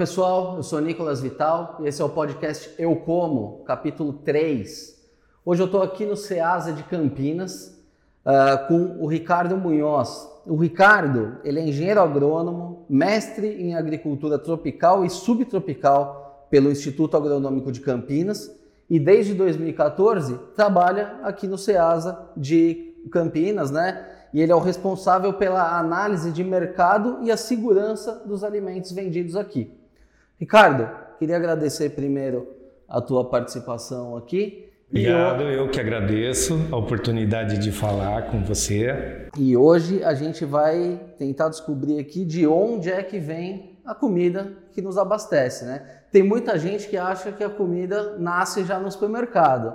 pessoal, eu sou Nicolas Vital e esse é o podcast Eu Como, capítulo 3. Hoje eu estou aqui no Ceasa de Campinas uh, com o Ricardo Munhoz. O Ricardo ele é engenheiro agrônomo, mestre em agricultura tropical e subtropical pelo Instituto Agronômico de Campinas e desde 2014 trabalha aqui no Ceasa de Campinas, né? e ele é o responsável pela análise de mercado e a segurança dos alimentos vendidos aqui. Ricardo, queria agradecer primeiro a tua participação aqui. Obrigado, eu... eu que agradeço a oportunidade de falar com você. E hoje a gente vai tentar descobrir aqui de onde é que vem a comida que nos abastece, né? Tem muita gente que acha que a comida nasce já no supermercado.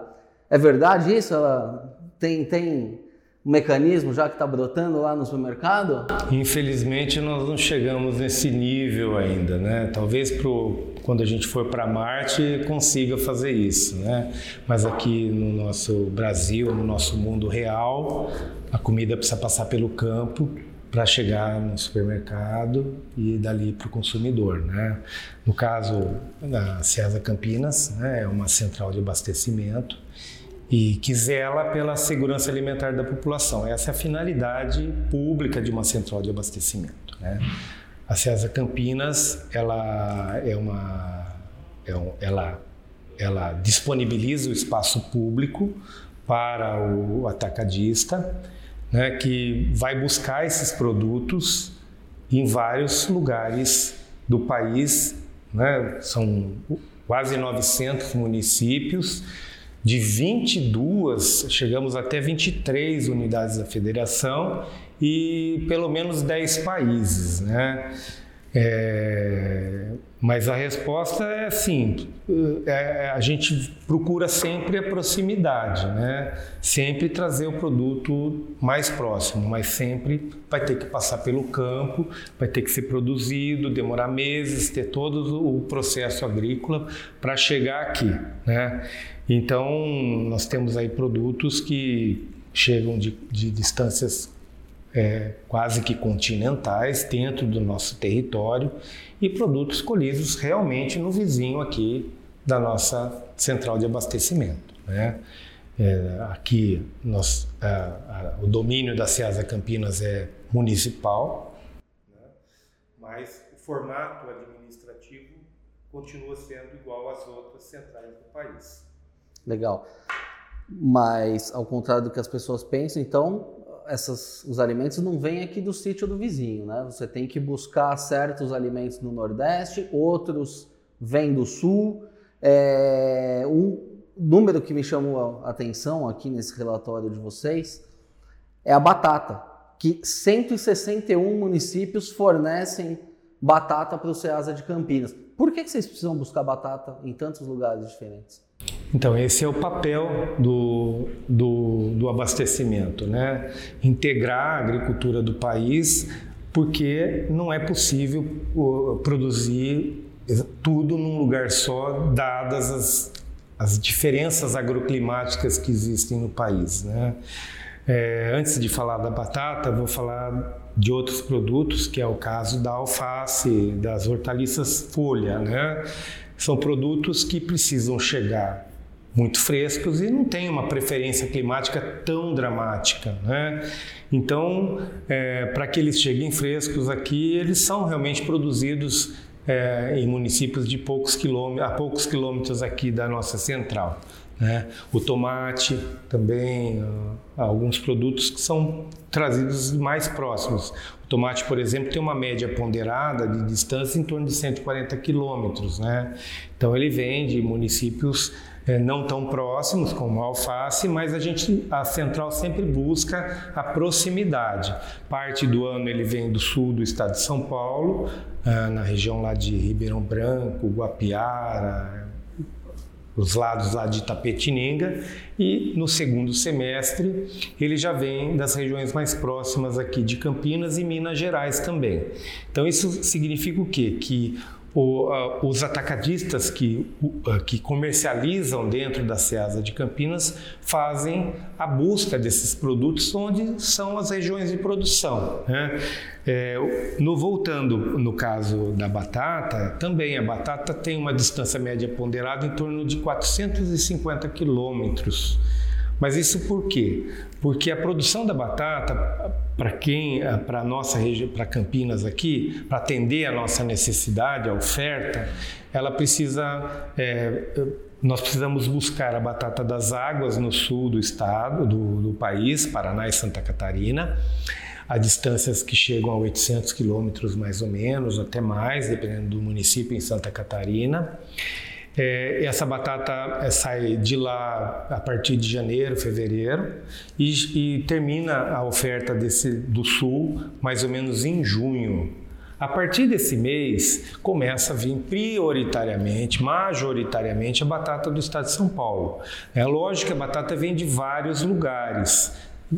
É verdade isso? Ela tem, tem mecanismo já que está brotando lá no supermercado? Infelizmente nós não chegamos nesse nível ainda, né? Talvez pro, quando a gente for para Marte consiga fazer isso, né? Mas aqui no nosso Brasil, no nosso mundo real, a comida precisa passar pelo campo para chegar no supermercado e dali para o consumidor, né? No caso da César Campinas, né, é uma central de abastecimento e que zela pela segurança alimentar da população. Essa é a finalidade pública de uma central de abastecimento. Né? A César Campinas, ela é uma, é um, ela, ela disponibiliza o espaço público para o atacadista, né, que vai buscar esses produtos em vários lugares do país, né? são quase 900 municípios de 22, chegamos até 23 unidades da federação e pelo menos 10 países, né? É, mas a resposta é assim: é, a gente procura sempre a proximidade, né? sempre trazer o produto mais próximo, mas sempre vai ter que passar pelo campo, vai ter que ser produzido, demorar meses, ter todo o processo agrícola para chegar aqui. Né? Então, nós temos aí produtos que chegam de, de distâncias é, quase que continentais dentro do nosso território e produtos colhidos realmente no vizinho aqui da nossa central de abastecimento. Né? É, aqui nós, a, a, o domínio da Ceasa Campinas é municipal, né? mas o formato administrativo continua sendo igual às outras centrais do país. Legal. Mas, ao contrário do que as pessoas pensam, então, essas, os alimentos não vêm aqui do sítio do vizinho, né? Você tem que buscar certos alimentos no Nordeste, outros vêm do Sul. É, um número que me chamou a atenção aqui nesse relatório de vocês é a batata, que 161 municípios fornecem batata para o Ceasa de Campinas. Por que, que vocês precisam buscar batata em tantos lugares diferentes? Então, esse é o papel do, do, do abastecimento, né? Integrar a agricultura do país, porque não é possível produzir tudo num lugar só, dadas as, as diferenças agroclimáticas que existem no país, né? É, antes de falar da batata, vou falar de outros produtos, que é o caso da alface, das hortaliças folha, né? São produtos que precisam chegar muito frescos e não tem uma preferência climática tão dramática, né? Então, é, para que eles cheguem frescos aqui, eles são realmente produzidos é, em municípios de poucos quilômetros, a poucos quilômetros aqui da nossa central. Né? O tomate também, ah, alguns produtos que são trazidos mais próximos. O tomate, por exemplo, tem uma média ponderada de distância em torno de 140 quilômetros. Né? Então ele vem de municípios é, não tão próximos como a alface, mas a gente, a central sempre busca a proximidade. Parte do ano ele vem do sul do estado de São Paulo, ah, na região lá de Ribeirão Branco, Guapiara, os lados lá de Tapetininga e no segundo semestre ele já vem das regiões mais próximas aqui de Campinas e Minas Gerais também. Então isso significa o quê? Que o, uh, os atacadistas que, uh, que comercializam dentro da Ceasa de Campinas fazem a busca desses produtos onde são as regiões de produção. Né? É, no, voltando no caso da batata, também a batata tem uma distância média ponderada em torno de 450 quilômetros. Mas isso por quê? Porque a produção da batata, para quem, para nossa região, para Campinas aqui, para atender a nossa necessidade, a oferta, ela precisa, é, nós precisamos buscar a batata das águas no sul do estado, do, do país, Paraná e Santa Catarina a distâncias que chegam a 800 quilômetros mais ou menos, até mais, dependendo do município em Santa Catarina. É, essa batata é, sai de lá a partir de janeiro, fevereiro e, e termina a oferta desse, do sul mais ou menos em junho. A partir desse mês começa a vir prioritariamente, majoritariamente a batata do estado de São Paulo. É lógico que a batata vem de vários lugares,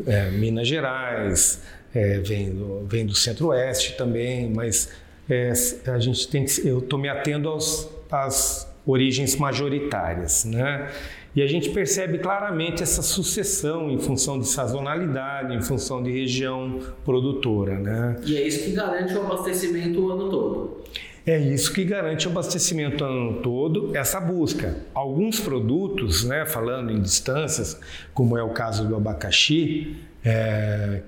é, Minas Gerais, é, vem, do, vem do Centro-Oeste também, mas é, a gente tem que, eu estou me atendo aos, às origens majoritárias, né? E a gente percebe claramente essa sucessão em função de sazonalidade, em função de região produtora, né? E é isso que garante o abastecimento o ano todo. É isso que garante o abastecimento o ano todo, essa busca. Alguns produtos, né, falando em distâncias, como é o caso do abacaxi, é,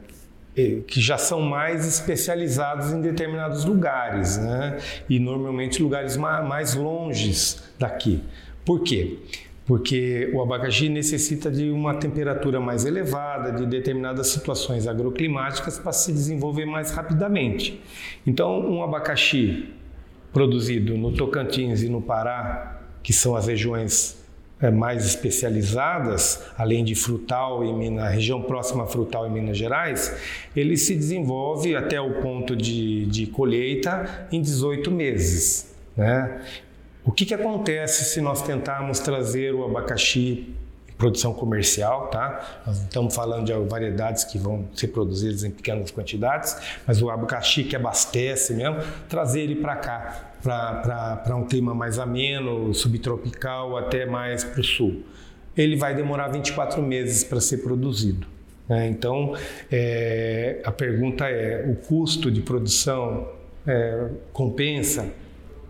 que já são mais especializados em determinados lugares, né? E normalmente lugares mais longes daqui. Por quê? Porque o abacaxi necessita de uma temperatura mais elevada, de determinadas situações agroclimáticas para se desenvolver mais rapidamente. Então, um abacaxi produzido no Tocantins e no Pará, que são as regiões mais especializadas, além de frutal e na região próxima a frutal em Minas Gerais, ele se desenvolve até o ponto de, de colheita em 18 meses. Né? O que, que acontece se nós tentarmos trazer o abacaxi produção comercial, tá? Nós estamos falando de variedades que vão ser produzidas em pequenas quantidades, mas o abacaxi que abastece mesmo, trazer ele para cá, para um clima mais ameno, subtropical, até mais para o sul. Ele vai demorar 24 meses para ser produzido. Né? Então, é, a pergunta é: o custo de produção é, compensa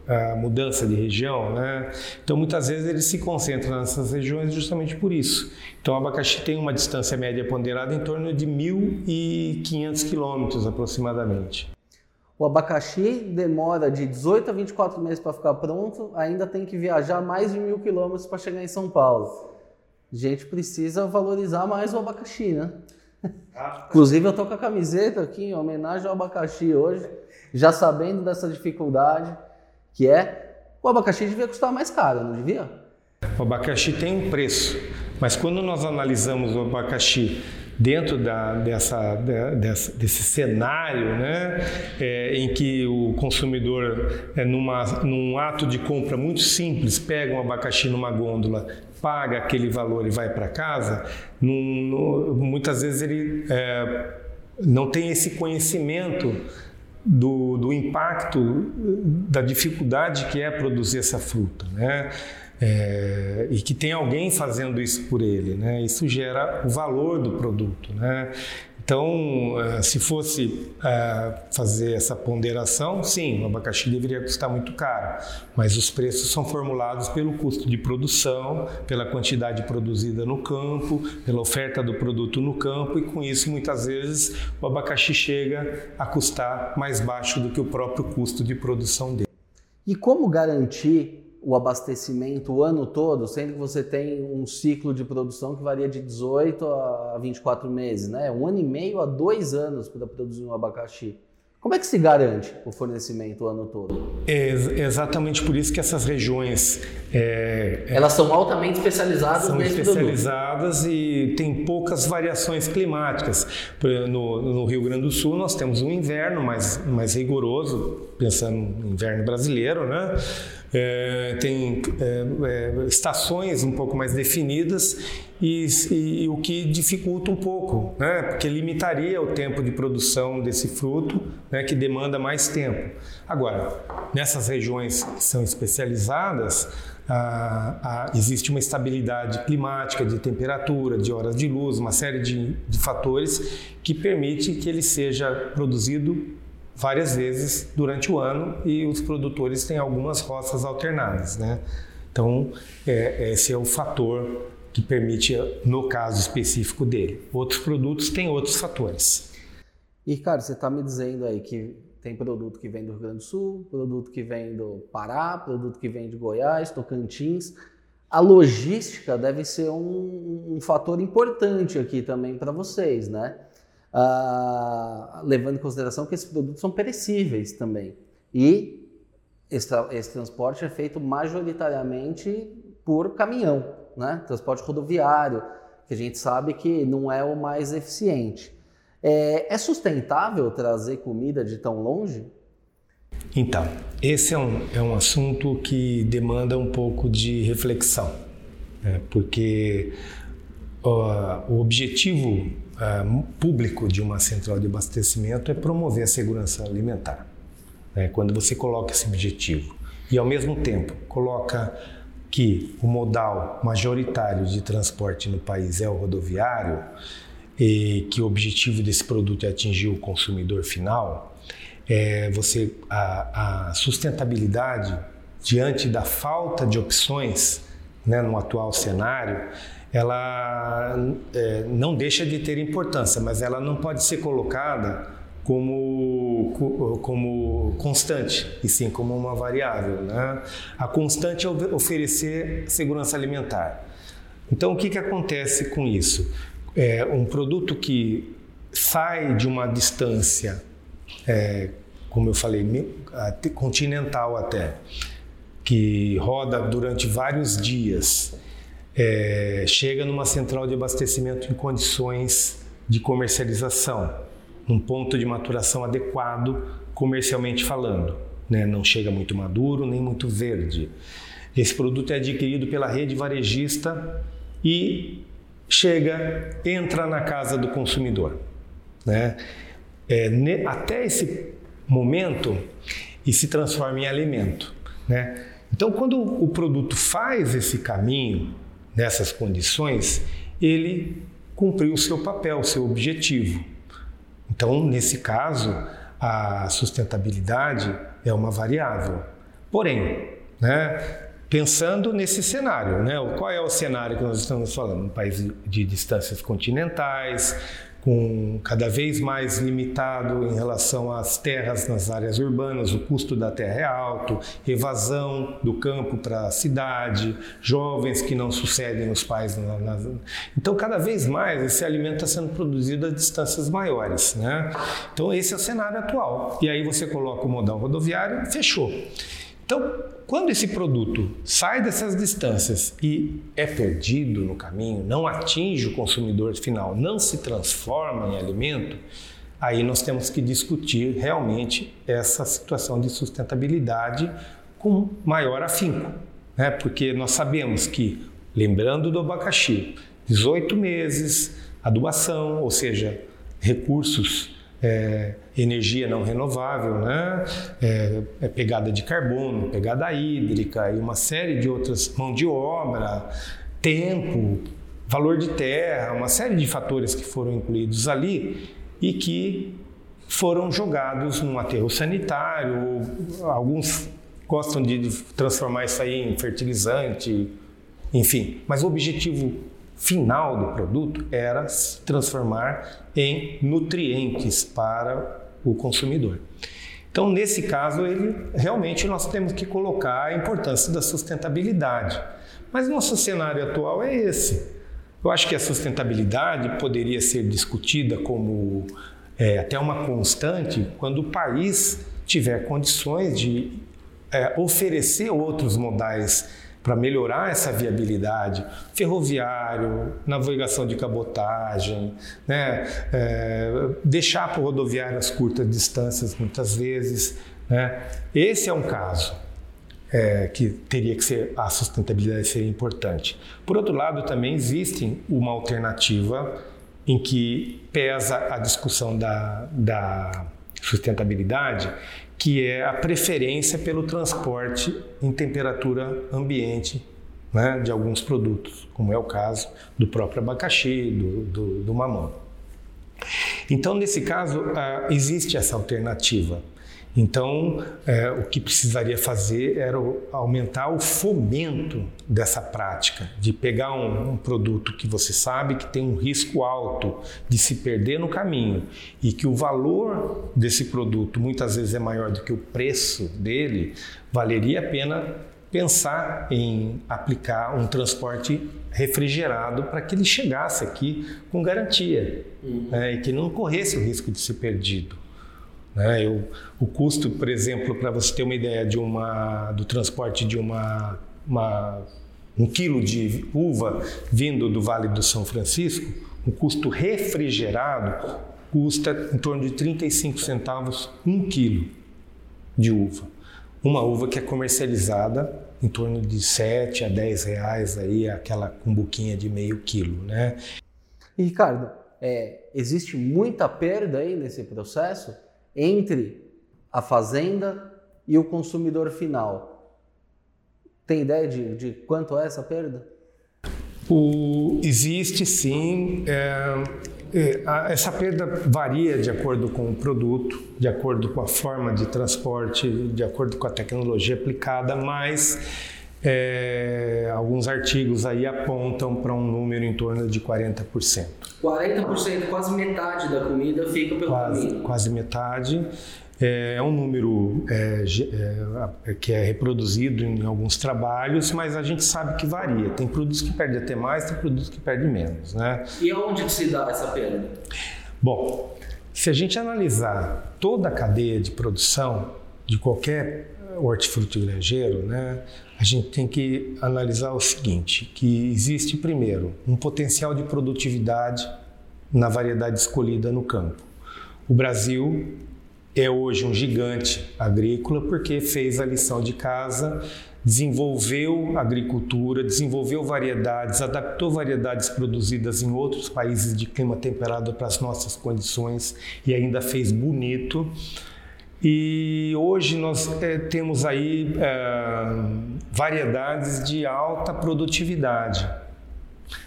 a mudança de região, né? Então muitas vezes ele se concentra nessas regiões justamente por isso. Então o abacaxi tem uma distância média ponderada em torno de 1.500 quilômetros aproximadamente. O abacaxi demora de 18 a 24 meses para ficar pronto, ainda tem que viajar mais de mil quilômetros para chegar em São Paulo. A gente precisa valorizar mais o abacaxi, né? Inclusive eu tô com a camiseta aqui em homenagem ao abacaxi hoje, já sabendo dessa dificuldade que é o abacaxi devia custar mais caro, não devia? O abacaxi tem um preço, mas quando nós analisamos o abacaxi dentro da, dessa, dessa, desse cenário né, é, em que o consumidor, é, numa, num ato de compra muito simples, pega um abacaxi numa gôndola, paga aquele valor e vai para casa, num, no, muitas vezes ele é, não tem esse conhecimento do, do impacto da dificuldade que é produzir essa fruta. Né? é, e que tem alguém fazendo isso por ele, né? Isso gera o valor do produto, né? Então, é, se fosse é, fazer essa ponderação, sim, o abacaxi deveria custar muito caro, mas os preços são formulados pelo custo de produção, pela quantidade produzida no campo, pela oferta do produto no campo, e com isso, muitas vezes, o abacaxi chega a custar mais baixo do que o próprio custo de produção dele. E como garantir o abastecimento o ano todo, sendo que você tem um ciclo de produção que varia de 18 a 24 meses, né? Um ano e meio a dois anos para produzir um abacaxi. Como é que se garante o fornecimento o ano todo? É exatamente por isso que essas regiões é, é elas são altamente especializadas são especializadas e tem poucas variações climáticas. No, no, Rio Grande do Sul nós temos um inverno mais, mais rigoroso, pensando no inverno brasileiro, né? É, tem é, é, estações um pouco mais definidas e, e, o que dificulta um pouco, né? porque limitaria o tempo de produção desse fruto, né? que demanda mais tempo. Agora, nessas regiões que são especializadas, ah, ah, existe uma estabilidade climática, de temperatura, de horas de luz, uma série de, de fatores que permite que ele seja produzido várias vezes durante o ano e os produtores têm algumas roças alternadas, né? Então, é, esse é o fator que permite, no caso específico dele. Outros produtos têm outros fatores. E, cara, você está me dizendo aí que tem produto que vem do Rio Grande do Sul, produto que vem do Pará, produto que vem de Goiás, Tocantins. A logística deve ser um, um fator importante aqui também para vocês, né? Ah, levando em consideração que esses produtos são perecíveis também. E esse, esse transporte é feito majoritariamente por caminhão, né? transporte rodoviário, que a gente sabe que não é o mais eficiente. É, é sustentável trazer comida de tão longe? Então, esse é um, é um assunto que demanda um pouco de reflexão, né? porque o objetivo uh, público de uma central de abastecimento é promover a segurança alimentar. Né? Quando você coloca esse objetivo e, ao mesmo tempo, coloca que o modal majoritário de transporte no país é o rodoviário e que o objetivo desse produto é atingir o consumidor final, é você a, a sustentabilidade diante da falta de opções né, no atual cenário ela é, não deixa de ter importância, mas ela não pode ser colocada como, como constante, e sim como uma variável. Né? A constante é oferecer segurança alimentar. Então, o que, que acontece com isso? É um produto que sai de uma distância, é, como eu falei, continental até, que roda durante vários dias é, chega numa central de abastecimento em condições de comercialização, num ponto de maturação adequado comercialmente falando. Né? Não chega muito maduro nem muito verde. Esse produto é adquirido pela rede varejista e chega, entra na casa do consumidor. Né? É, até esse momento e se transforma em alimento. Né? Então, quando o produto faz esse caminho, nessas condições, ele cumpriu o seu papel, o seu objetivo. Então, nesse caso, a sustentabilidade é uma variável. Porém, né, pensando nesse cenário, né, qual é o cenário que nós estamos falando? Um país de distâncias continentais, com cada vez mais limitado em relação às terras nas áreas urbanas, o custo da terra é alto, evasão do campo para a cidade, jovens que não sucedem os pais. Na, na... Então, cada vez mais esse alimento está sendo produzido a distâncias maiores. Né? Então, esse é o cenário atual. E aí você coloca o modal rodoviário, fechou. Então, quando esse produto sai dessas distâncias e é perdido no caminho, não atinge o consumidor final, não se transforma em alimento, aí nós temos que discutir realmente essa situação de sustentabilidade com maior afinco, né? porque nós sabemos que, lembrando do abacaxi, 18 meses, adubação, ou seja, recursos é, energia não renovável, né? É, é, pegada de carbono, pegada hídrica e uma série de outras mão de obra, tempo, valor de terra, uma série de fatores que foram incluídos ali e que foram jogados num aterro sanitário. Alguns gostam de transformar isso aí em fertilizante, enfim. Mas o objetivo final do produto era se transformar em nutrientes para o consumidor. Então, nesse caso, ele realmente nós temos que colocar a importância da sustentabilidade. Mas nosso cenário atual é esse. Eu acho que a sustentabilidade poderia ser discutida como é, até uma constante quando o país tiver condições de é, oferecer outros modais para melhorar essa viabilidade, ferroviário, navegação de cabotagem, né? É, deixar para o rodoviário as curtas distâncias muitas vezes. Né? Esse é um caso. é, que teria que ser a sustentabilidade seria importante. Por outro lado, também existe uma alternativa em que pesa a discussão da, da sustentabilidade, que é a preferência pelo transporte em temperatura ambiente né, de alguns produtos, como é o caso do próprio abacaxi, do, do, do mamão. Então, nesse caso, ah, existe essa alternativa. Então, é, o que precisaria fazer era aumentar o fomento dessa prática, de pegar um, um, produto que você sabe que tem um risco alto de se perder no caminho e que o valor desse produto muitas vezes é maior do que o preço dele, valeria a pena pensar em aplicar um transporte refrigerado para que ele chegasse aqui com garantia uhum. né, e que não corresse o risco de ser perdido. Né? Eu, o custo, por exemplo, para você ter uma ideia de uma, do transporte de uma, uma, um quilo de uva vindo do Vale do São Francisco, o custo refrigerado custa em torno de 35 centavos um quilo de uva. Uma uva que é comercializada em torno de 7 a 10 reais aí, aquela cumbuquinha de meio quilo, né? E Ricardo, é, existe muita perda aí nesse processo? Entre a fazenda e o consumidor final. Tem ideia de, de quanto é essa perda? O, existe sim. É, é, a, essa perda varia de acordo com o produto, de acordo com a forma de transporte, de acordo com a tecnologia aplicada, mas é, alguns artigos aí apontam para um número em torno de 40%. 40%, quase metade da comida fica pelo quase, caminho. Quase metade. É, é um número é, é, que é reproduzido em alguns trabalhos, mas a gente sabe que varia. Tem produtos que perdem até mais, tem produtos que perdem menos. Né? E aonde se dá essa perda? Bom, se a gente analisar toda a cadeia de produção de qualquer hortifruti grangeiro, né, a gente tem que analisar o seguinte, que existe primeiro um potencial de produtividade na variedade escolhida no campo. O Brasil é hoje um gigante agrícola porque fez a lição de casa, desenvolveu agricultura, desenvolveu variedades, adaptou variedades produzidas em outros países de clima temperado para as nossas condições e ainda fez bonito. E hoje nós é, temos aí é, variedades de alta produtividade,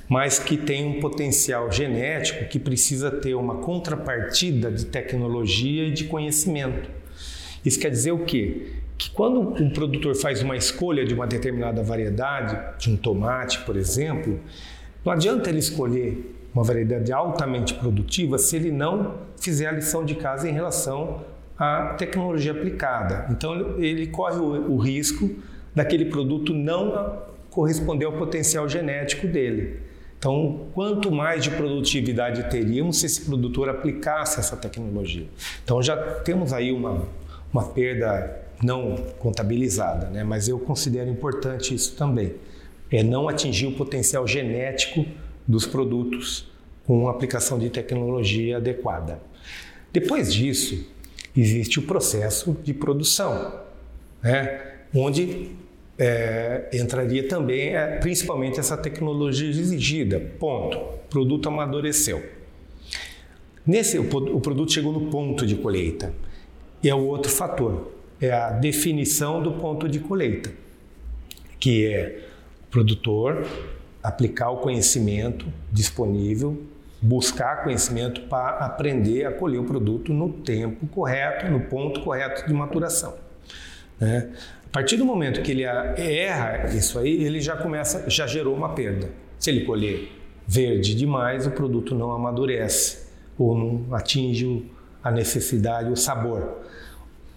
mas que tem um potencial genético que precisa ter uma contrapartida de tecnologia e de conhecimento. Isso quer dizer o quê? Que quando um produtor faz uma escolha de uma determinada variedade, de um tomate, por exemplo, não adianta ele escolher uma variedade altamente produtiva se ele não fizer a lição de casa em relação a tecnologia aplicada. Então ele corre o, o risco daquele produto não corresponder ao potencial genético dele. Então, quanto mais de produtividade teríamos se esse produtor aplicasse essa tecnologia? Então, já temos aí uma, uma perda não contabilizada, né? mas eu considero importante isso também. É não atingir o potencial genético dos produtos com aplicação de tecnologia adequada. Depois disso, existe o processo de produção, né? onde é, entraria também, é, principalmente, essa tecnologia exigida. Ponto. O produto amadureceu. Nesse, o, o produto chegou no ponto de colheita. E é o outro fator, é a definição do ponto de colheita, que é o produtor aplicar o conhecimento disponível buscar conhecimento para aprender a colher o produto no tempo correto, no ponto correto de maturação. Né? A partir do momento que ele erra isso aí, ele já começa, já gerou uma perda. Se ele colher verde demais, o produto não amadurece ou não atinge a necessidade, o sabor.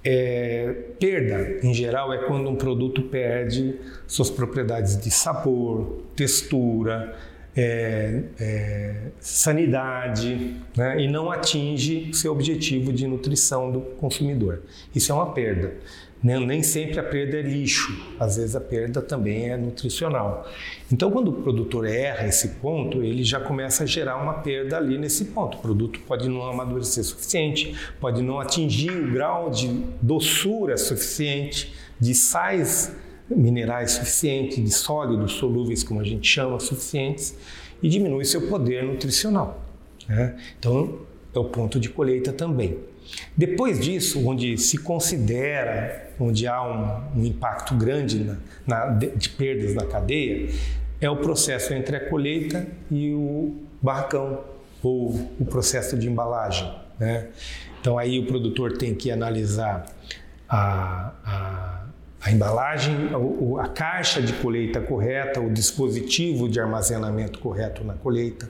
É, perda, em geral, é quando um produto perde suas propriedades de sabor, textura, é, é, sanidade né? e não atinge seu objetivo de nutrição do consumidor. Isso é uma perda. Nem, nem sempre a perda é lixo, às vezes a perda também é nutricional. Então, quando o produtor erra esse ponto, ele já começa a gerar uma perda ali nesse ponto. O produto pode não amadurecer suficiente, pode não atingir o grau de doçura suficiente, de sais minerais suficientes, de sólidos solúveis, como a gente chama, suficientes, e diminui seu poder nutricional. Né? Então, é o ponto de colheita também. Depois disso, onde se considera, onde há um, um impacto grande na, na, de perdas na cadeia, é o processo entre a colheita e o barracão, ou o processo de embalagem. Né? Então aí o produtor tem que analisar a, a, a embalagem, a, caixa de colheita correta, o dispositivo de armazenamento correto na colheita,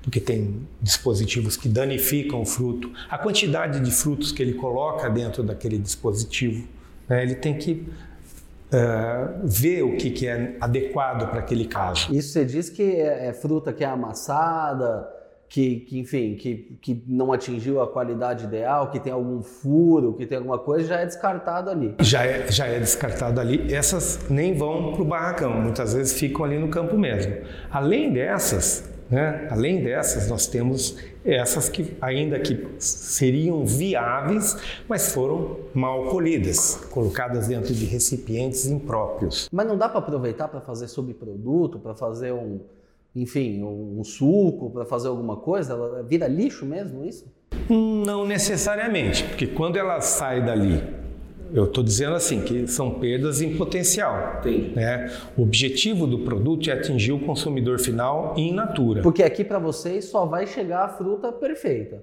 porque tem dispositivos que danificam o fruto, a quantidade de frutos que ele coloca dentro daquele dispositivo. Né? Ele tem que uh, ver o que, que é adequado para aquele caso. Isso você diz que é, é fruta que é amassada, que, que, enfim, que, que não atingiu a qualidade ideal, que tem algum furo, que tem alguma coisa, já é descartado ali. Já é, já é descartado ali. Essas nem vão para o barracão, muitas vezes ficam ali no campo mesmo. Além dessas, né, além dessas, nós temos essas que ainda que seriam viáveis, mas foram mal colhidas, colocadas dentro de recipientes impróprios. Mas não dá para aproveitar para fazer subproduto, para fazer um enfim, um, suco para fazer alguma coisa? Ela vira lixo mesmo isso? Não necessariamente, porque quando ela sai dali, eu estou dizendo assim que são perdas em potencial. Né? O objetivo do produto é atingir o consumidor final in natura. Porque aqui para vocês só vai chegar a fruta perfeita.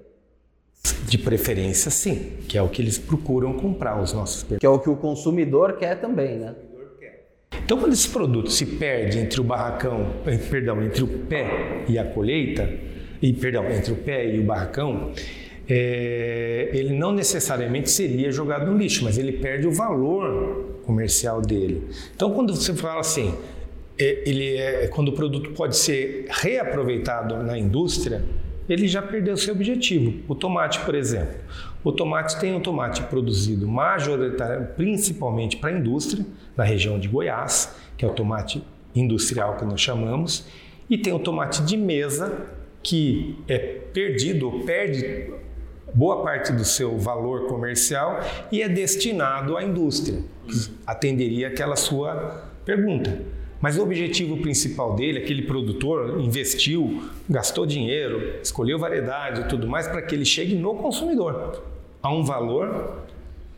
De preferência, sim, que é o que eles procuram comprar os nossos. Que é o que o consumidor quer também, né? Então, quando esse produto se perde entre o barracão, eh, perdão, entre o pé e a colheita, e perdão, entre o pé e o barracão, é, ele não necessariamente seria jogado no lixo, mas ele perde o valor comercial dele. Então, quando você fala assim, é, ele é quando o produto pode ser reaproveitado na indústria, ele já perdeu seu objetivo. O tomate, por exemplo. O tomate tem um tomate produzido majoritariamente, principalmente para a indústria, na região de Goiás, que é o tomate industrial que nós chamamos, e tem o tomate de mesa, que é perdido, ou perde boa parte do seu valor comercial e é destinado à indústria, que atenderia aquela sua pergunta. Mas o objetivo principal dele, aquele produtor investiu, gastou dinheiro, escolheu variedade e tudo mais para que ele chegue no consumidor a um valor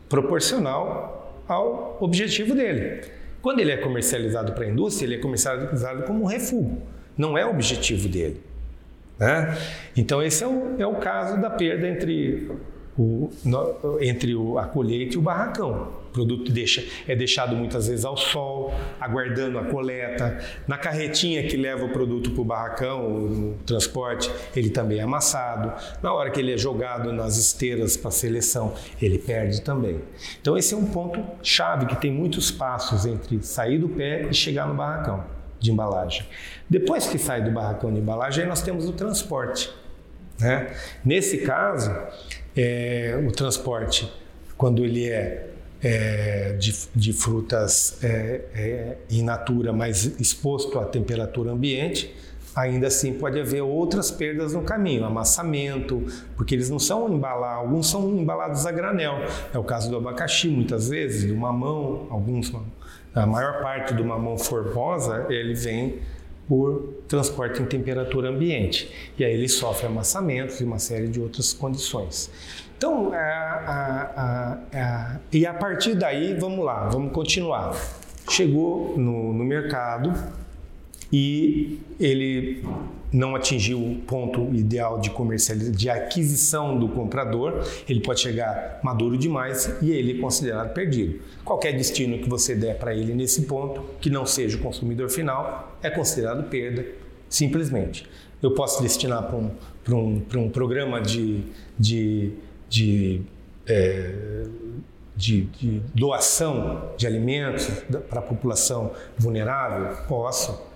proporcional ao objetivo dele. Quando ele é comercializado para a indústria, ele é comercializado como um refúgio, não é o objetivo dele. Né? Então, esse é o, é o caso da perda entre o, no, entre o, a colheita e o barracão. O produto deixa, é deixado muitas vezes ao sol, aguardando a coleta. Na carretinha que leva o produto para o barracão, no transporte, ele também é amassado. Na hora que ele é jogado nas esteiras para seleção, ele perde também. Então, esse é um ponto chave que tem muitos passos entre sair do pé e chegar no barracão de embalagem. Depois que sai do barracão de embalagem, aí nós temos o transporte. Né? Nesse caso, é, o transporte, quando ele é, é de, de, frutas é, é, in natura, mas exposto à temperatura ambiente, ainda assim pode haver outras perdas no caminho, amassamento, porque eles não são embalados, alguns são embalados a granel. É o caso do abacaxi, muitas vezes, do mamão, alguns, a maior parte do mamão formosa, ele vem por transporte em temperatura ambiente. E aí ele sofre amassamentos e uma série de outras condições. Então, a, a, a, e a partir daí, vamos lá, vamos continuar. Chegou no, no mercado e ele não atingiu o ponto ideal de de aquisição do comprador, ele pode chegar maduro demais e ele é considerado perdido. Qualquer destino que você der para ele nesse ponto, que não seja o consumidor final, é considerado perda, simplesmente. Eu posso destinar para um, um, um programa de, de, de é, de, de, doação de alimentos para a população vulnerável? Posso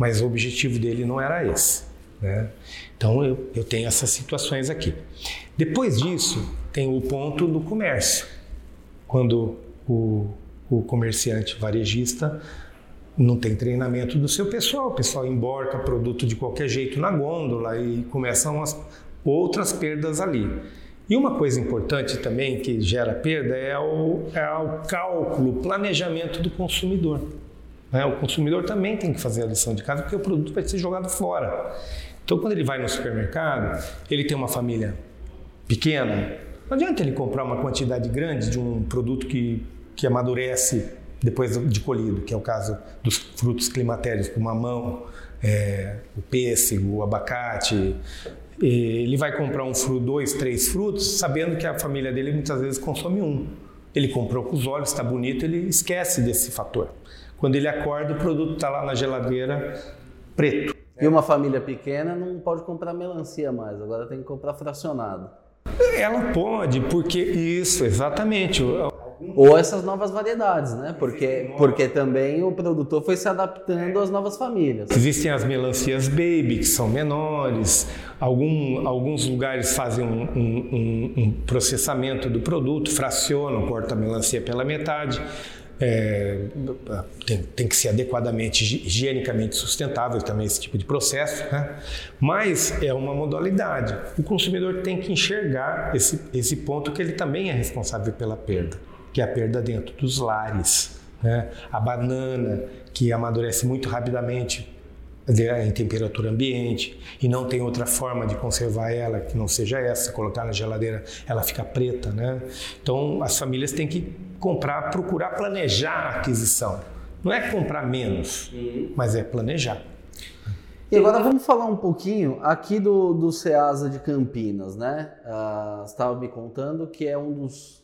mas o objetivo dele não era esse. Né? Então eu, eu tenho essas situações aqui. Depois disso, tem o ponto do comércio, quando o, o comerciante varejista não tem treinamento do seu pessoal, o pessoal emborca produto de qualquer jeito na gôndola e começam as outras perdas ali. E uma coisa importante também que gera perda é o, é o cálculo, planejamento do consumidor. Né? O consumidor também tem que fazer a lição de casa porque o produto vai ser jogado fora. Então, quando ele vai no supermercado, ele tem uma família pequena, não adianta ele comprar uma quantidade grande de um produto que, que amadurece depois de colhido, que é o caso dos frutos climatéricos, como mamão, é, o pêssego, o abacate. Ele vai comprar um fruto, dois, três frutos, sabendo que a família dele muitas vezes consome um. Ele comprou com os olhos, está bonito, ele esquece desse fator. Quando ele acorda, o produto está lá na geladeira preto. E uma família pequena não pode comprar melancia mais, agora tem que comprar fracionado. Ela pode, porque isso, exatamente. Ou essas novas variedades, né? Porque, porque também o produtor foi se adaptando às novas famílias. Existem as melancias baby, que são menores. Algum, alguns lugares fazem um, um, um processamento do produto, fracionam, cortam a melancia pela metade é, tem, tem, que ser adequadamente higienicamente sustentável também esse tipo de processo, né? mas é uma modalidade. O consumidor tem que enxergar esse, esse ponto que ele também é responsável pela perda, que é a perda dentro dos lares. Né? A banana, que amadurece muito rapidamente em temperatura ambiente e não tem outra forma de conservar ela que não seja essa, colocar na geladeira ela fica preta, né? Então as famílias têm que comprar, procurar planejar a aquisição. Não é comprar menos, uhum. mas é planejar. E agora vamos falar um pouquinho aqui do, do Ceasa de Campinas, né? Uh, você estava me contando que é um dos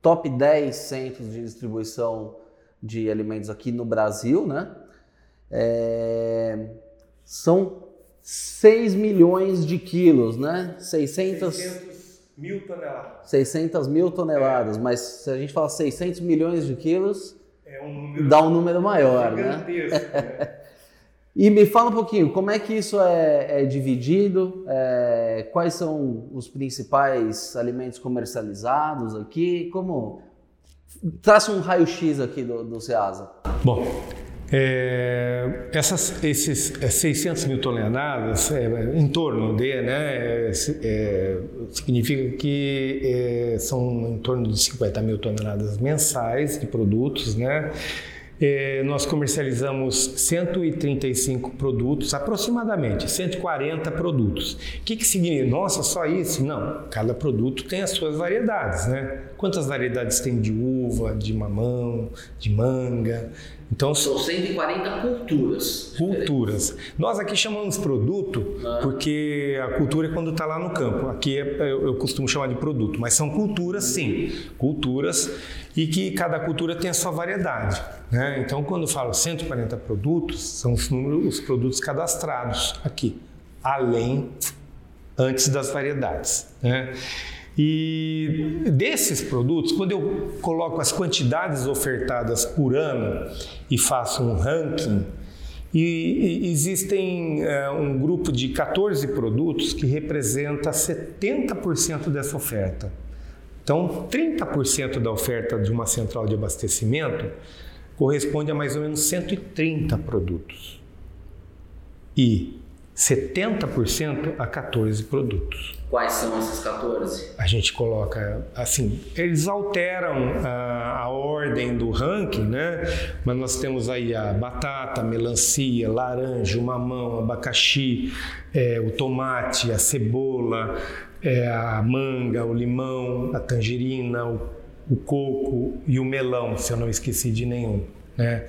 top 10 centros de distribuição de alimentos aqui no Brasil, né? É, são 6 milhões de quilos, né? 600, 600 mil toneladas. 600 mil toneladas, é. mas se a gente fala 600 milhões de quilos, é um número dá um número maior, né? né? e me fala um pouquinho, como é que isso é, é dividido? É, quais são os principais alimentos comercializados aqui? Como traça um raio-x aqui do, do Ceasa. Bom, é, essas, esses 600 é, mil toneladas, é, em torno de, né, é, significa que é, são em torno de 50 mil toneladas mensais de produtos, né? É, nós comercializamos 135 produtos, aproximadamente 140 produtos. O que, que significa? Nossa, só isso? Não, cada produto tem as suas variedades, né? Quantas variedades tem de uva, de mamão, de manga? Então, São 140 culturas. Culturas. Nós aqui chamamos produto ah. porque a cultura é quando está lá no campo. Aqui é, eu costumo chamar de produto, mas são culturas sim. Culturas e que cada cultura tem a sua variedade. Né? Então, quando eu falo 140 produtos, são os, números, os produtos cadastrados aqui, além, antes das variedades. Né? E desses produtos, quando eu coloco as quantidades ofertadas por ano e faço um ranking, e, existem é, um grupo de 14 produtos que representa 70% dessa oferta. Então, 30% da oferta de uma central de abastecimento corresponde a mais ou menos 130 produtos. E 70% a 14 produtos. Quais são esses 14? A gente coloca assim, eles alteram a, a, ordem do ranking, né? Mas nós temos aí a batata, a melancia, laranja, o mamão, abacaxi, é, o tomate, a cebola, é, a manga, o limão, a tangerina, o, o coco e o melão, se eu não esqueci de nenhum, né?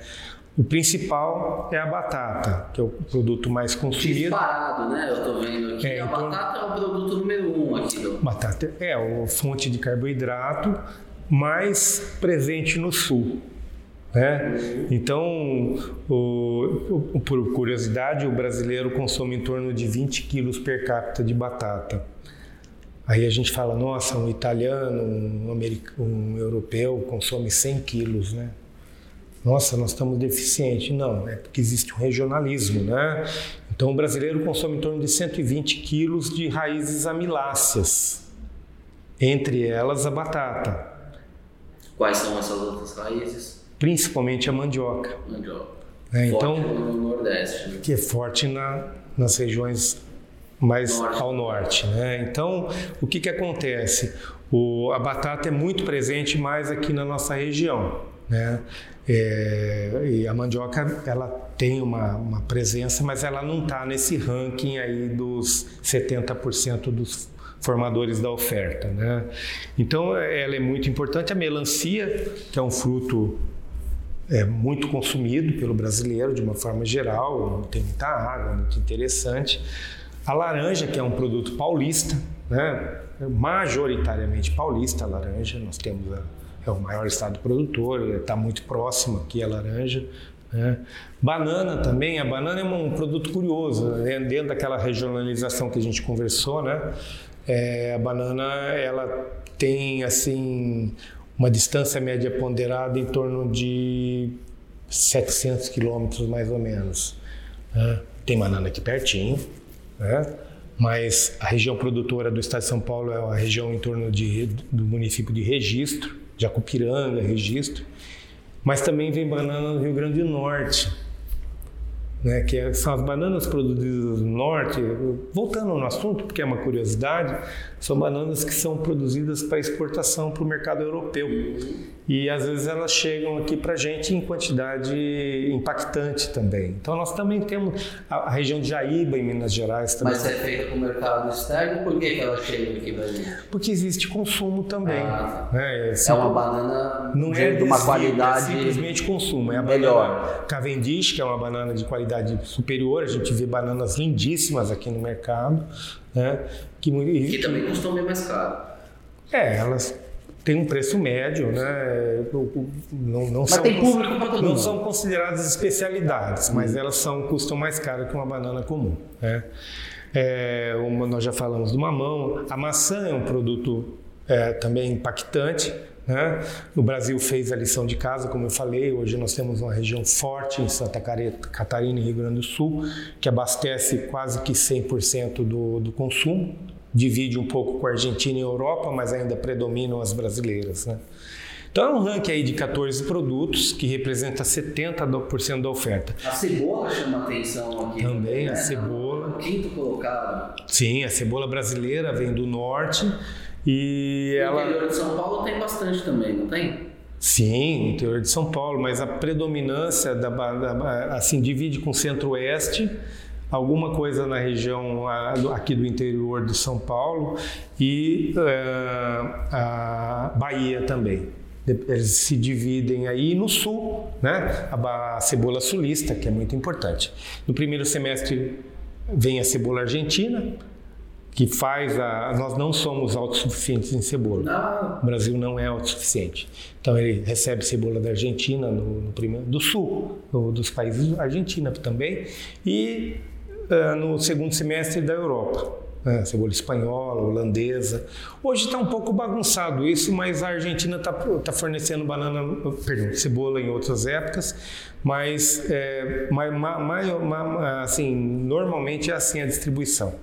O principal é a batata, que é o produto mais consumido. Disparado, né? Eu tô vendo aqui. É, a então, batata é o produto número um aqui. Do... Batata é a fonte de carboidrato mais presente no sul. Né? Uhum. Então, o, o, por curiosidade, o brasileiro consome em torno de 20 quilos per capita de batata. Aí a gente fala, nossa, um italiano, um, um europeu consome 100 quilos, né? Nossa, nós estamos deficientes. Não, é porque existe um regionalismo, né? Então o brasileiro consome em torno de 120 quilos de raízes amiláceas, entre elas a batata. Quais são essas outras raízes? Principalmente a mandioca. Mandioca. É, então, no Nordeste. Né? Que é forte na, nas regiões mais Norte. ao norte, né? Então, o que que acontece? O, a batata é muito presente mais aqui na nossa região, né? É, e a mandioca ela tem uma, uma presença, mas ela não está nesse ranking aí dos 70% dos formadores da oferta, né? Então ela é muito importante. A melancia, que é um fruto é muito consumido pelo brasileiro de uma forma geral, tem muita água, muito interessante. A laranja, que é um produto paulista, né? majoritariamente paulista, a laranja, nós temos a, é o maior estado produtor, está muito próximo aqui a laranja. Né? Banana também, a banana é um produto curioso, né? dentro daquela regionalização que a gente conversou, né? É, a banana ela tem assim uma distância média ponderada em torno de 700 quilômetros mais ou menos. né? Tem banana aqui pertinho, né? mas a região produtora do estado de São Paulo é a região em torno de, do município de Registro, Jacupiranga, Registro, mas também vem banana no Rio Grande do Norte, né, que é- são as bananas produzidas no norte. Voltando no assunto, porque é uma curiosidade, são bananas que são produzidas para exportação para o mercado europeu. E às vezes elas chegam aqui para a gente em quantidade impactante também. Então nós também temos a, a região de Jaíba, em Minas Gerais, também. Mas é feita para o mercado externo, por que, que ela chega aqui pra gente? Porque existe consumo também. Ah, né? É uma banana Não de, é de uma desvio, qualidade é simplesmente consumo. É a melhor. banana Cavendish, que é uma banana de qualidade superior. A gente vê bananas lindíssimas aqui no mercado, né? Que, e- que também custam bem mais caro. é, elas têm um preço médio, né? Não, não Mas são tem público para todo Não mundo. são consideradas especialidades, mas elas são custam mais caro que uma banana comum, né? É, uma- nós já falamos do mamão. A maçã é um produto é, também impactante. Né? O Brasil fez a lição de casa, como eu falei. Hoje nós temos uma região forte em Santa Catarina e Rio Grande do Sul, que abastece quase que 100% do, do consumo. Divide um pouco com a Argentina e a Europa, mas ainda predominam as brasileiras. Né? Então é um ranking aí de 14 produtos que representa 70% da oferta. A cebola chama atenção aqui. Também, a né? cebola. O quinto colocado. Sim, a cebola brasileira vem do norte e O ela. interior de São Paulo tem bastante também, não tem? Sim, no interior de São Paulo, mas a predominância da, da assim divide com o centro-oeste, alguma coisa na região ah, aqui do interior de São Paulo e eh, a Bahia também. Eles se dividem aí no sul, né? A, a cebola sulista, que é muito importante. No primeiro semestre vem a cebola argentina, que faz a. Nós não somos autossuficientes em cebola. Ah, O Brasil não é autossuficiente. Então ele recebe cebola da Argentina, no, no primeiro, do sul, do- dos países da Argentina também, e ah, no segundo semestre da Europa. né, cebola espanhola, holandesa. Hoje está um pouco bagunçado isso, mas a Argentina está fornecendo banana, perdão, cebola em outras épocas, mas é, ma- ma- ma- assim, normalmente é assim a distribuição.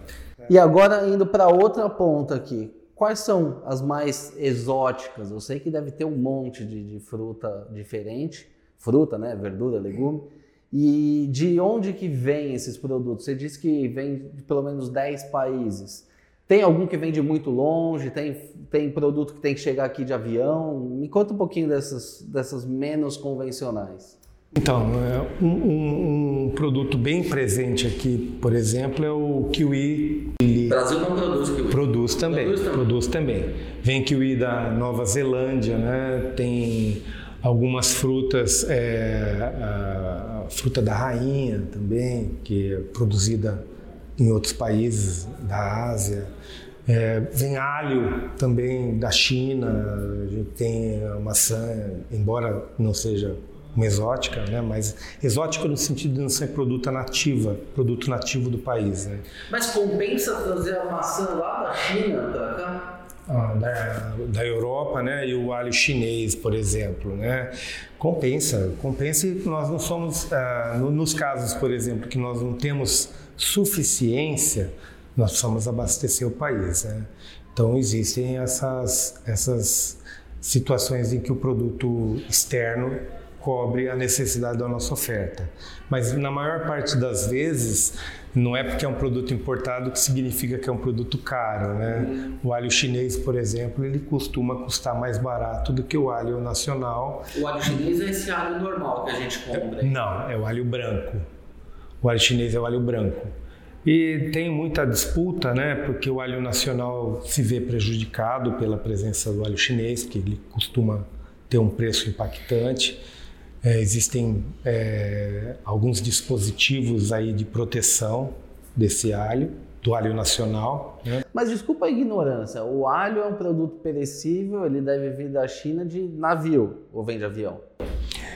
E agora indo para outra ponta aqui. Quais são as mais exóticas? Eu sei que deve ter um monte de, de fruta diferente, fruta, né, verdura, legume. E de onde que vem esses produtos? Você disse que vem de pelo menos 10 países. Tem algum que vem de muito longe? Tem, tem produto que tem que chegar aqui de avião? Me conta um pouquinho dessas, dessas menos convencionais. Então, é, um, um- produto bem presente aqui, por exemplo, é o kiwi. Ele Brasil não produz kiwi. produz também, Produz também. produz também. Vem kiwi da Nova Zelândia, né? Tem algumas frutas, é, a, a fruta da rainha também, que é produzida em outros países da Ásia. É, vem alho também da China, a gente tem a maçã, embora não seja uma exótica, né? mas exótica no sentido de não ser produto nativa, produto nativo do país. Né? Mas compensa trazer a maçã lá da China para cá? Ah, da, da Europa, né, e o alho chinês, por exemplo, né, compensa, compensa e nós não somos, ah, no- nos casos, por exemplo, que nós não temos suficiência, nós precisamos abastecer o país, né. Então existem essas essas situações em que o produto externo cobre a necessidade da nossa oferta. Mas na maior parte das vezes, não é porque é um produto importado que significa que é um produto caro, né? O alho chinês, por exemplo, ele costuma custar mais barato do que o alho nacional. O alho chinês é esse alho normal que a gente compra? Não, é o alho branco. O alho chinês é o alho branco. E tem muita disputa, né? Porque o alho nacional se vê prejudicado pela presença do alho chinês, que ele costuma ter um preço impactante. É, existem é, alguns dispositivos aí de proteção desse alho, do alho nacional. Né? Mas desculpa a ignorância, o alho é um produto perecível, ele deve vir da China de navio ou vem de avião?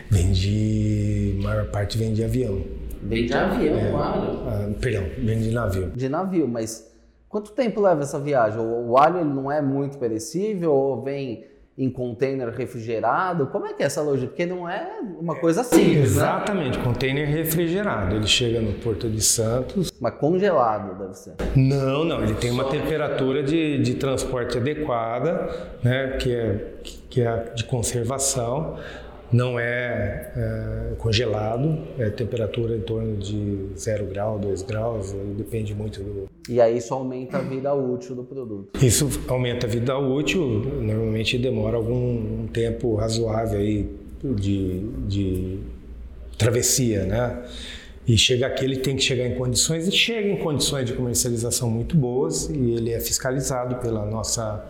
Vem de. A maior parte vem de avião. Vem de avião, é, alho? Ah, perdão, vem de navio. De navio, mas quanto tempo leva essa viagem? O, o alho ele não é muito perecível ou vem em container refrigerado? Como é que é essa logística? Porque não é uma coisa simples, né? Exatamente, né? container refrigerado. Ele chega no Porto de Santos. Mas congelado deve ser. Não, não. Ele tem uma temperatura de, de transporte adequada, né? Que é, que é de conservação não é, é, congelado, é temperatura em torno de 0 grau, 2 graus, depende muito do. E aí isso aumenta a vida útil do produto. Isso aumenta a vida útil, normalmente demora algum tempo razoável aí de, de travessia, né? E chega aqui, ele tem que chegar em condições, e chega em condições de comercialização muito boas, e ele é fiscalizado pela nossa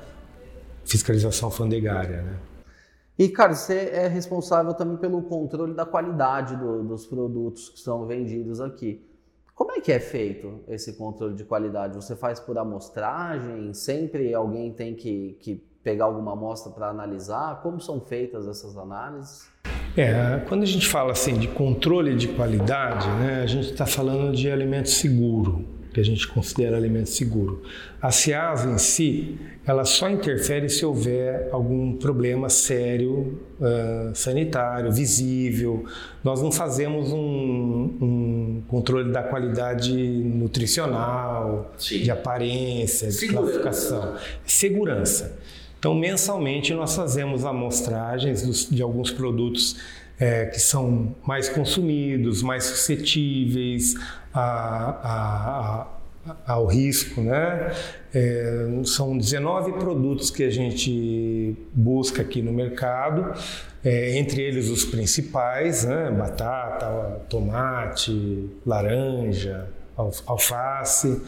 fiscalização alfandegária, né? E, cara, você é responsável também pelo controle da qualidade do, dos produtos que são vendidos aqui. Como é que é feito esse controle de qualidade? Você faz por amostragem? Sempre alguém tem que, que pegar alguma amostra para analisar? Como são feitas essas análises? É, quando a gente fala assim de controle de qualidade, né, a gente está falando de alimento seguro que a gente considera alimento seguro. A CIASA em si, ela só interfere se houver algum problema sério uh, sanitário, visível. Nós não fazemos um, um controle da qualidade nutricional, Sim. de aparência, de classificação. Segurança. Então, mensalmente, nós fazemos amostragens dos, de alguns produtos é, que são mais consumidos, mais suscetíveis a, a, a, ao risco. Né? É, são 19 produtos que a gente busca aqui no mercado, é, entre eles os principais, né? batata, tomate, laranja, alface,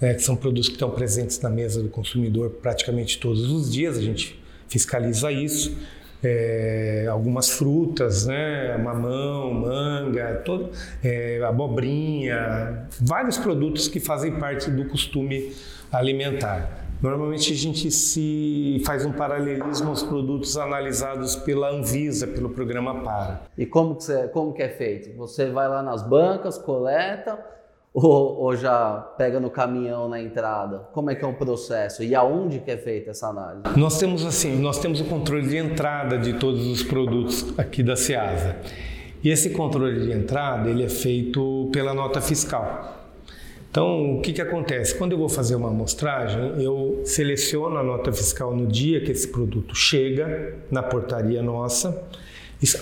né? que são produtos que estão presentes na mesa do consumidor praticamente todos os dias, a gente fiscaliza isso é, algumas frutas, né? mamão, manga, todo, é, abobrinha, vários produtos que fazem parte do costume alimentar. Normalmente a gente se faz um paralelismo aos produtos analisados pela Anvisa, pelo programa PARA. E como que, você, como que é feito? Você vai lá nas bancas, coleta ou, ou, já pega no caminhão na entrada? Como é que é o processo e aonde que é feita essa análise? Nós temos assim, nós temos o controle de entrada de todos os produtos aqui da Ceasa. E esse controle de entrada ele é feito pela nota fiscal. Então, o que, que acontece? Quando eu vou fazer uma amostragem, eu seleciono a nota fiscal no dia que esse produto chega na portaria nossa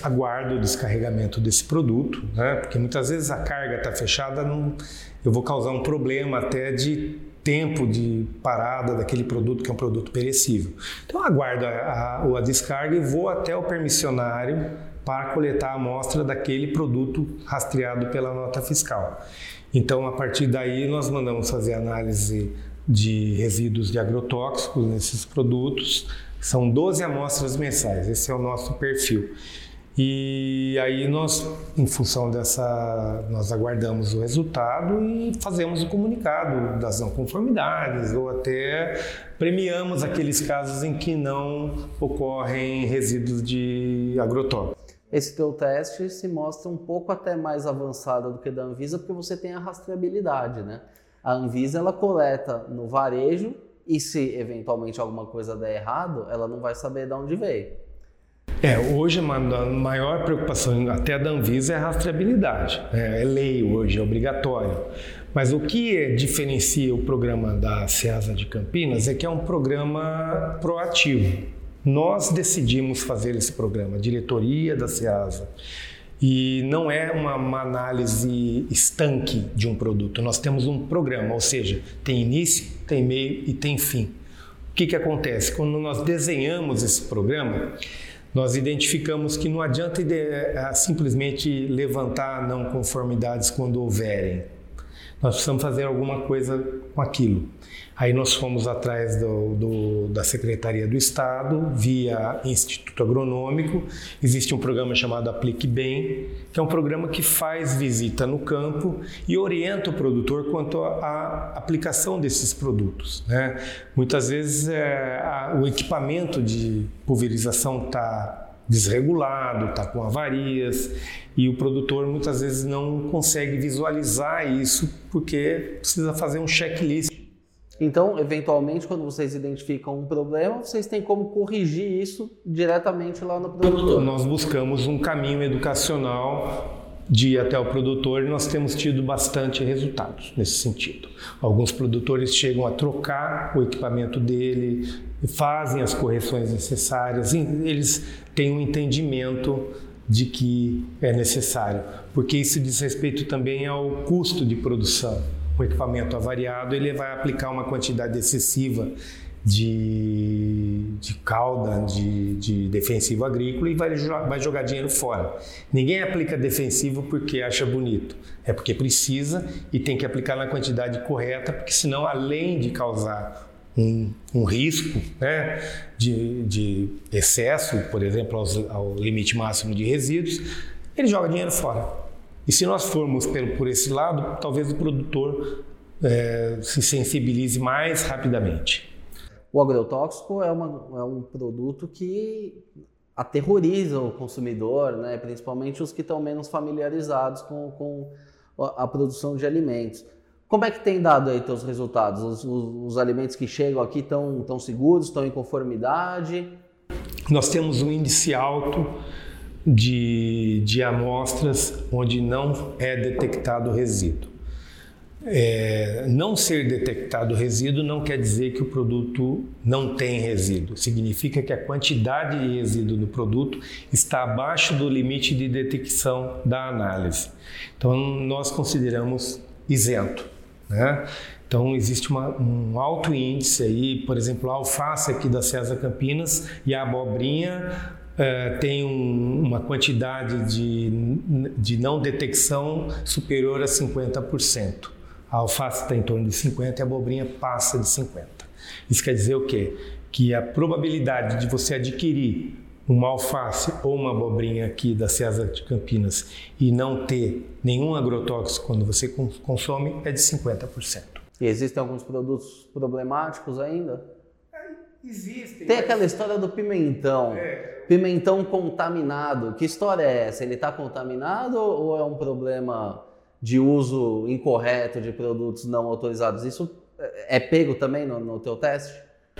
aguardo o descarregamento desse produto, né? porque muitas vezes a carga está fechada, não, eu vou causar um problema até de tempo de parada daquele produto que é um produto perecível. Então eu aguardo a, a, a descarga e vou até o permissionário para coletar a amostra daquele produto rastreado pela nota fiscal. Então, a partir daí, nós mandamos fazer análise de resíduos de agrotóxicos nesses produtos. São 12 amostras mensais, esse é o nosso perfil. E aí nós, em função dessa, nós aguardamos o resultado e fazemos o comunicado das não conformidades ou até premiamos aqueles casos em que não ocorrem resíduos de agrotóxico. Esse teu teste se mostra um pouco até mais avançado do que da Anvisa porque você tem a rastreabilidade, né? A Anvisa ela coleta no varejo e se eventualmente alguma coisa der errado, ela não vai saber de onde veio. É, hoje a maior preocupação até da Anvisa é a rastreabilidade. É, é lei hoje, é obrigatório. Mas o que diferencia o programa da Ceasa de Campinas é que é um programa proativo. Nós decidimos fazer esse programa, a diretoria da SEASA. E não é uma, uma, análise estanque de um produto. Nós temos um programa, ou seja, tem início, tem meio e tem fim. O que, que acontece? Quando nós desenhamos esse programa, nós identificamos que não adianta eh, simplesmente levantar não conformidades quando houverem. Nós precisamos fazer alguma coisa com aquilo. Aí nós fomos atrás do, do, da Secretaria do Estado, via Instituto Agronômico. Existe um programa chamado Aplique Bem, que é um programa que faz visita no campo e orienta o produtor quanto à aplicação desses produtos. Né? Muitas vezes é, a, o equipamento de pulverização está desregulado, está com avarias e o produtor muitas vezes não consegue visualizar isso porque precisa fazer um checklist então, eventualmente, quando vocês identificam um problema, vocês têm como corrigir isso diretamente lá no produtor. Nós buscamos um caminho educacional de ir até o produtor e nós temos tido bastante resultados nesse sentido. Alguns produtores chegam a trocar o equipamento dele, fazem as correções necessárias, eles têm um entendimento de que é necessário, porque isso diz respeito também ao custo de produção o equipamento avariado, ele vai aplicar uma quantidade excessiva de, de cauda, de, de defensivo agrícola e vai, vai jogar dinheiro fora. Ninguém aplica defensivo porque acha bonito, é porque precisa e tem que aplicar na quantidade correta, porque senão, além de causar um, um risco né, de, de excesso, por exemplo, aos, ao limite máximo de resíduos, ele joga dinheiro fora. E se nós formos pelo, por esse lado, talvez o produtor é, se sensibilize mais rapidamente. O agrotóxico é, uma, é um produto que aterroriza o consumidor, né? principalmente os que estão menos familiarizados com, com a produção de alimentos. Como é que tem dado aí teus resultados? Os, os, os alimentos que chegam aqui estão tão seguros, estão em conformidade? Nós temos um índice alto de, de amostras onde não é detectado resíduo. É, não ser detectado resíduo não quer dizer que o produto não tem resíduo. Significa que a quantidade de resíduo no produto está abaixo do limite de detecção da análise. Então, nós consideramos isento. Né? Então, existe uma, um alto índice aí, por exemplo, a alface aqui da César Campinas e a abobrinha Uh, tem um, uma quantidade de, de não detecção superior a 50%. A alface está em torno de 50% e a abobrinha passa de 50%. Isso quer dizer o quê? Que a probabilidade de você adquirir uma alface ou uma abobrinha aqui da César de Campinas e não ter nenhum agrotóxico quando você consome é de 50%. E existem alguns produtos problemáticos ainda? Existem. Tem mas... aquela história do pimentão. É. Pimentão contaminado. Que história é essa? Ele está contaminado ou é um problema de uso incorreto de produtos não autorizados? Isso é pego também no, no teu teste?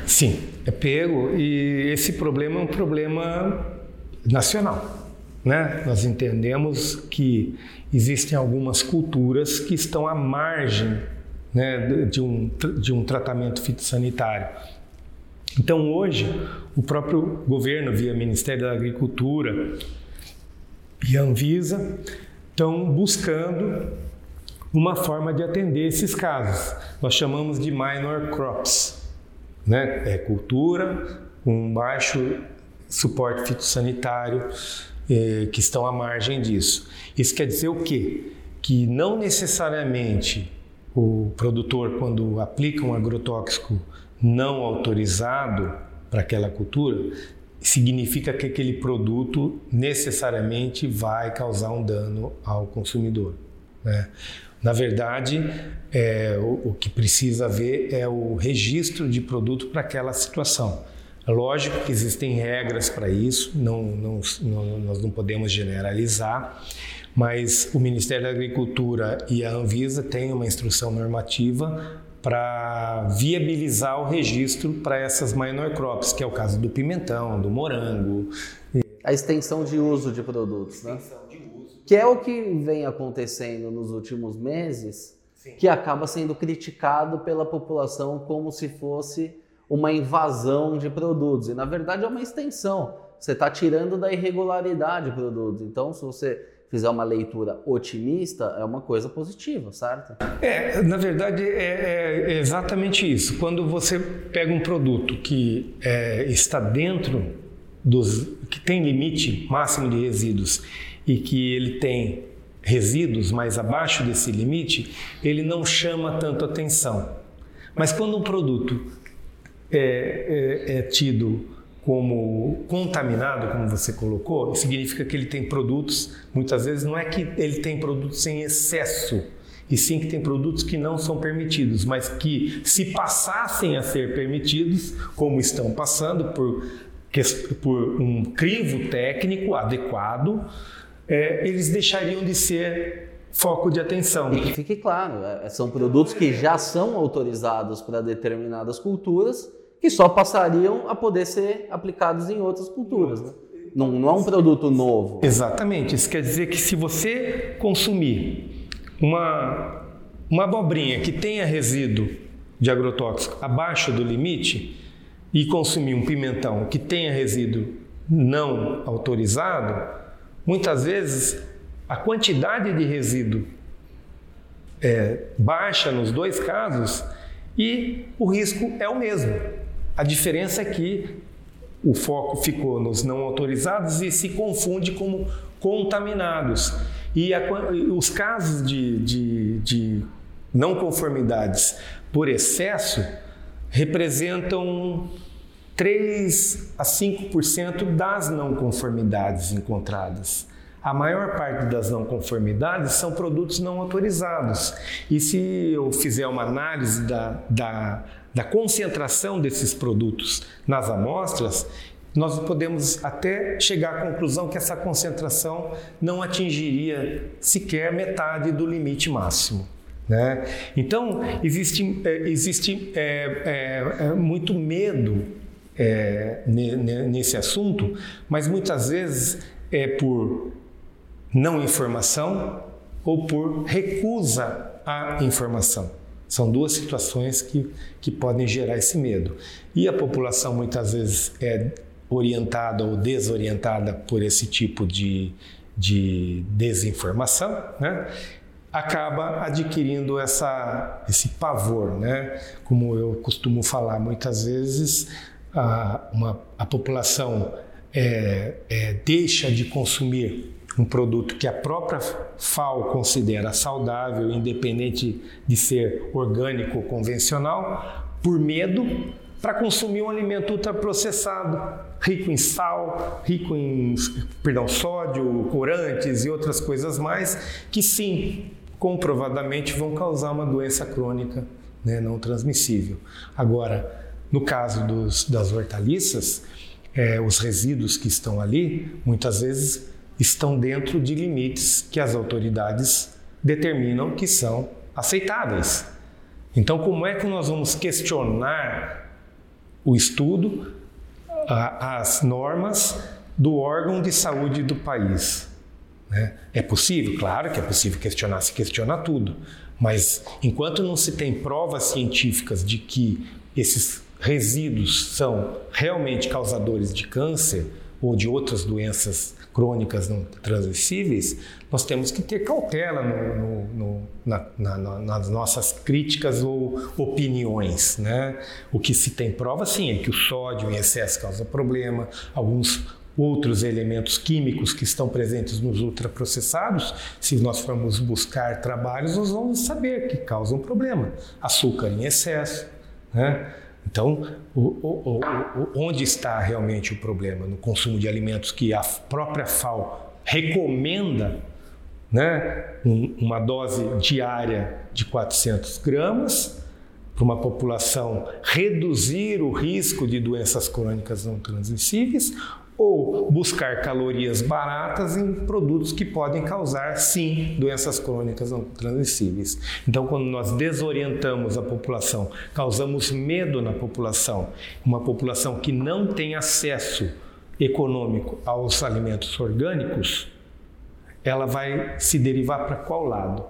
Sim, é pego e esse problema é um problema nacional. Né? Nós entendemos que existem algumas culturas que estão à margem né, de, um, de um tratamento fitossanitário. Então, hoje, o próprio governo, via Ministério da Agricultura e Anvisa, estão buscando uma forma de atender esses casos. Nós chamamos de minor crops, né? É cultura com baixo suporte fitossanitário eh, que estão à margem disso. Isso quer dizer o quê? Que não necessariamente o produtor, quando aplica um agrotóxico não autorizado para aquela cultura, significa que aquele produto necessariamente vai causar um dano ao consumidor. Né? Na verdade, é, o, o, que precisa ver é o registro de produto para aquela situação. Lógico que existem regras para isso, não, não, não, nós não podemos generalizar, mas o Ministério da Agricultura e a Anvisa têm uma instrução normativa para viabilizar o registro para essas minor crops, que é o caso do pimentão, do morango. A extensão de uso de produtos, né? De uso. Que é o que vem acontecendo nos últimos meses, Sim. que acaba sendo criticado pela população como se fosse uma invasão de produtos. E na verdade é uma extensão. Você está tirando da irregularidade produtos. Então, se você fizer uma leitura otimista, é uma coisa positiva, certo? É, na verdade é, é exatamente isso. Quando você pega um produto que é, está dentro dos que tem limite máximo de resíduos e que ele tem resíduos mais abaixo desse limite, ele não chama tanto atenção. Mas quando um produto é, é, é tido como contaminado, como você colocou, significa que ele tem produtos, muitas vezes não é que ele tem produtos em excesso, e sim que tem produtos que não são permitidos, mas que se passassem a ser permitidos, como estão passando por, por um crivo técnico adequado, é, eles deixariam de ser foco de atenção. E que fique claro, é, são produtos que já são autorizados para determinadas culturas que só passariam a poder ser aplicados em outras culturas. Né? Não, não é um produto novo. Exatamente. Isso quer dizer que se você consumir uma, uma abobrinha que tenha resíduo de agrotóxico abaixo do limite e consumir um pimentão que tenha resíduo não autorizado, muitas vezes a quantidade de resíduo é baixa nos dois casos e o risco é o mesmo. A diferença é que o foco ficou nos não autorizados e se confunde como contaminados. E a, os casos de, de, de não conformidades por excesso representam 3 a 5% das não conformidades encontradas. A maior parte das não conformidades são produtos não autorizados. E se eu fizer uma análise da, da da concentração desses produtos nas amostras, nós podemos até chegar à conclusão que essa concentração não atingiria sequer metade do limite máximo. Né? Então, existe, é, existe é, é, é muito medo é, nesse assunto, mas muitas vezes é por não informação ou por recusa à informação. São duas situações que, que podem gerar esse medo. E a população muitas vezes é orientada ou desorientada por esse tipo de, de desinformação, né? acaba adquirindo essa, esse pavor. Né? Como eu costumo falar, muitas vezes a, uma, a população é, é, deixa de consumir um produto que a própria FAO considera saudável, independente de ser orgânico ou convencional, por medo para consumir um alimento ultraprocessado, rico em sal, rico em perdão, sódio, corantes e outras coisas mais, que sim, comprovadamente vão causar uma doença crônica né, não transmissível. Agora, no caso dos, das hortaliças, é, os resíduos que estão ali, muitas vezes estão dentro de limites que as autoridades determinam que são aceitáveis. Então, como é que nós vamos questionar o estudo, as normas do órgão de saúde do país? Né? É possível? Claro que é possível questionar, se questiona tudo. Mas enquanto não se tem provas científicas de que esses resíduos são realmente causadores de câncer ou de outras doenças crônicas não transmissíveis, nós temos que ter cautela no, no, no, na, na, nas nossas críticas ou opiniões. Né? O que se tem prova, sim, é que o sódio em excesso causa problema, alguns outros elementos químicos que estão presentes nos ultraprocessados, se nós formos buscar trabalhos, nós vamos saber que causam problema. Açúcar em excesso, né? Então, o, o, o, onde está realmente o problema? No consumo de alimentos que a própria FAO recomenda né, um, uma dose diária de 400 gramas para uma população reduzir o risco de doenças crônicas não transmissíveis ou buscar calorias baratas em produtos que podem causar, sim, doenças crônicas não transmissíveis. Então, quando nós desorientamos a população, causamos medo na população, uma população que não tem acesso econômico aos alimentos orgânicos, ela vai se derivar para qual lado?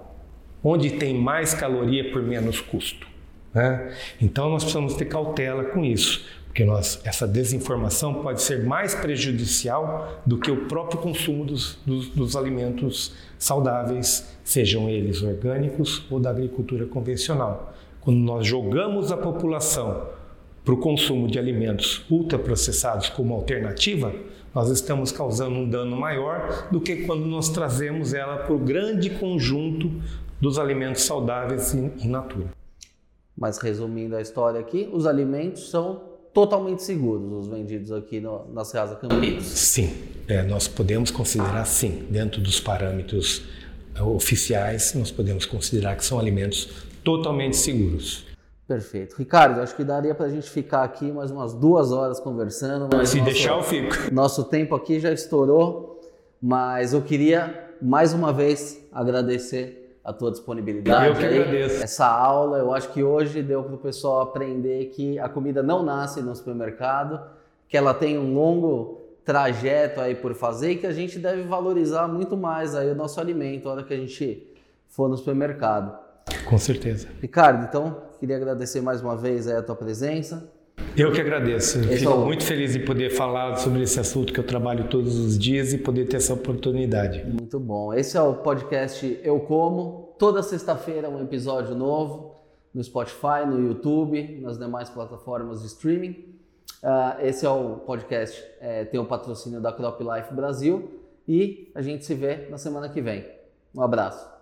Onde tem mais caloria por menos custo. Né? Então nós precisamos ter cautela com isso, porque nós, essa desinformação pode ser mais prejudicial do que o próprio consumo dos, dos, dos alimentos saudáveis, sejam eles orgânicos ou da agricultura convencional. Quando nós jogamos a população para o consumo de alimentos ultraprocessados como alternativa, nós estamos causando um dano maior do que quando nós trazemos ela para o grande conjunto dos alimentos saudáveis in natura. Mas resumindo a história aqui, os alimentos são totalmente seguros, os vendidos aqui no, na Ceasa Campinas. Sim, é, nós podemos considerar sim, dentro dos parâmetros é, oficiais, nós podemos considerar que são alimentos totalmente seguros. Perfeito. Ricardo, acho que daria para a gente ficar aqui mais umas duas horas conversando. Mas Se nosso, deixar, eu fico. Nosso tempo aqui já estourou, mas eu queria mais uma vez agradecer a tua disponibilidade. Eu que agradeço. Essa aula, eu acho que hoje deu para o pessoal aprender que a comida não nasce no supermercado, que ela tem um longo trajeto aí por fazer e que a gente deve valorizar muito mais aí o nosso alimento na hora que a gente for no supermercado. Com certeza. Ricardo, então, queria agradecer mais uma vez a tua presença. Eu que agradeço. Esse Fico é muito feliz de poder falar sobre esse assunto que eu trabalho todos os dias e poder ter essa oportunidade. Muito bom. Esse é o podcast Eu Como. Toda sexta-feira um episódio novo no Spotify, no YouTube, nas demais plataformas de streaming. Uh, esse é o podcast, é, tem o patrocínio da Crop Life Brasil e a gente se vê na semana que vem. Um abraço.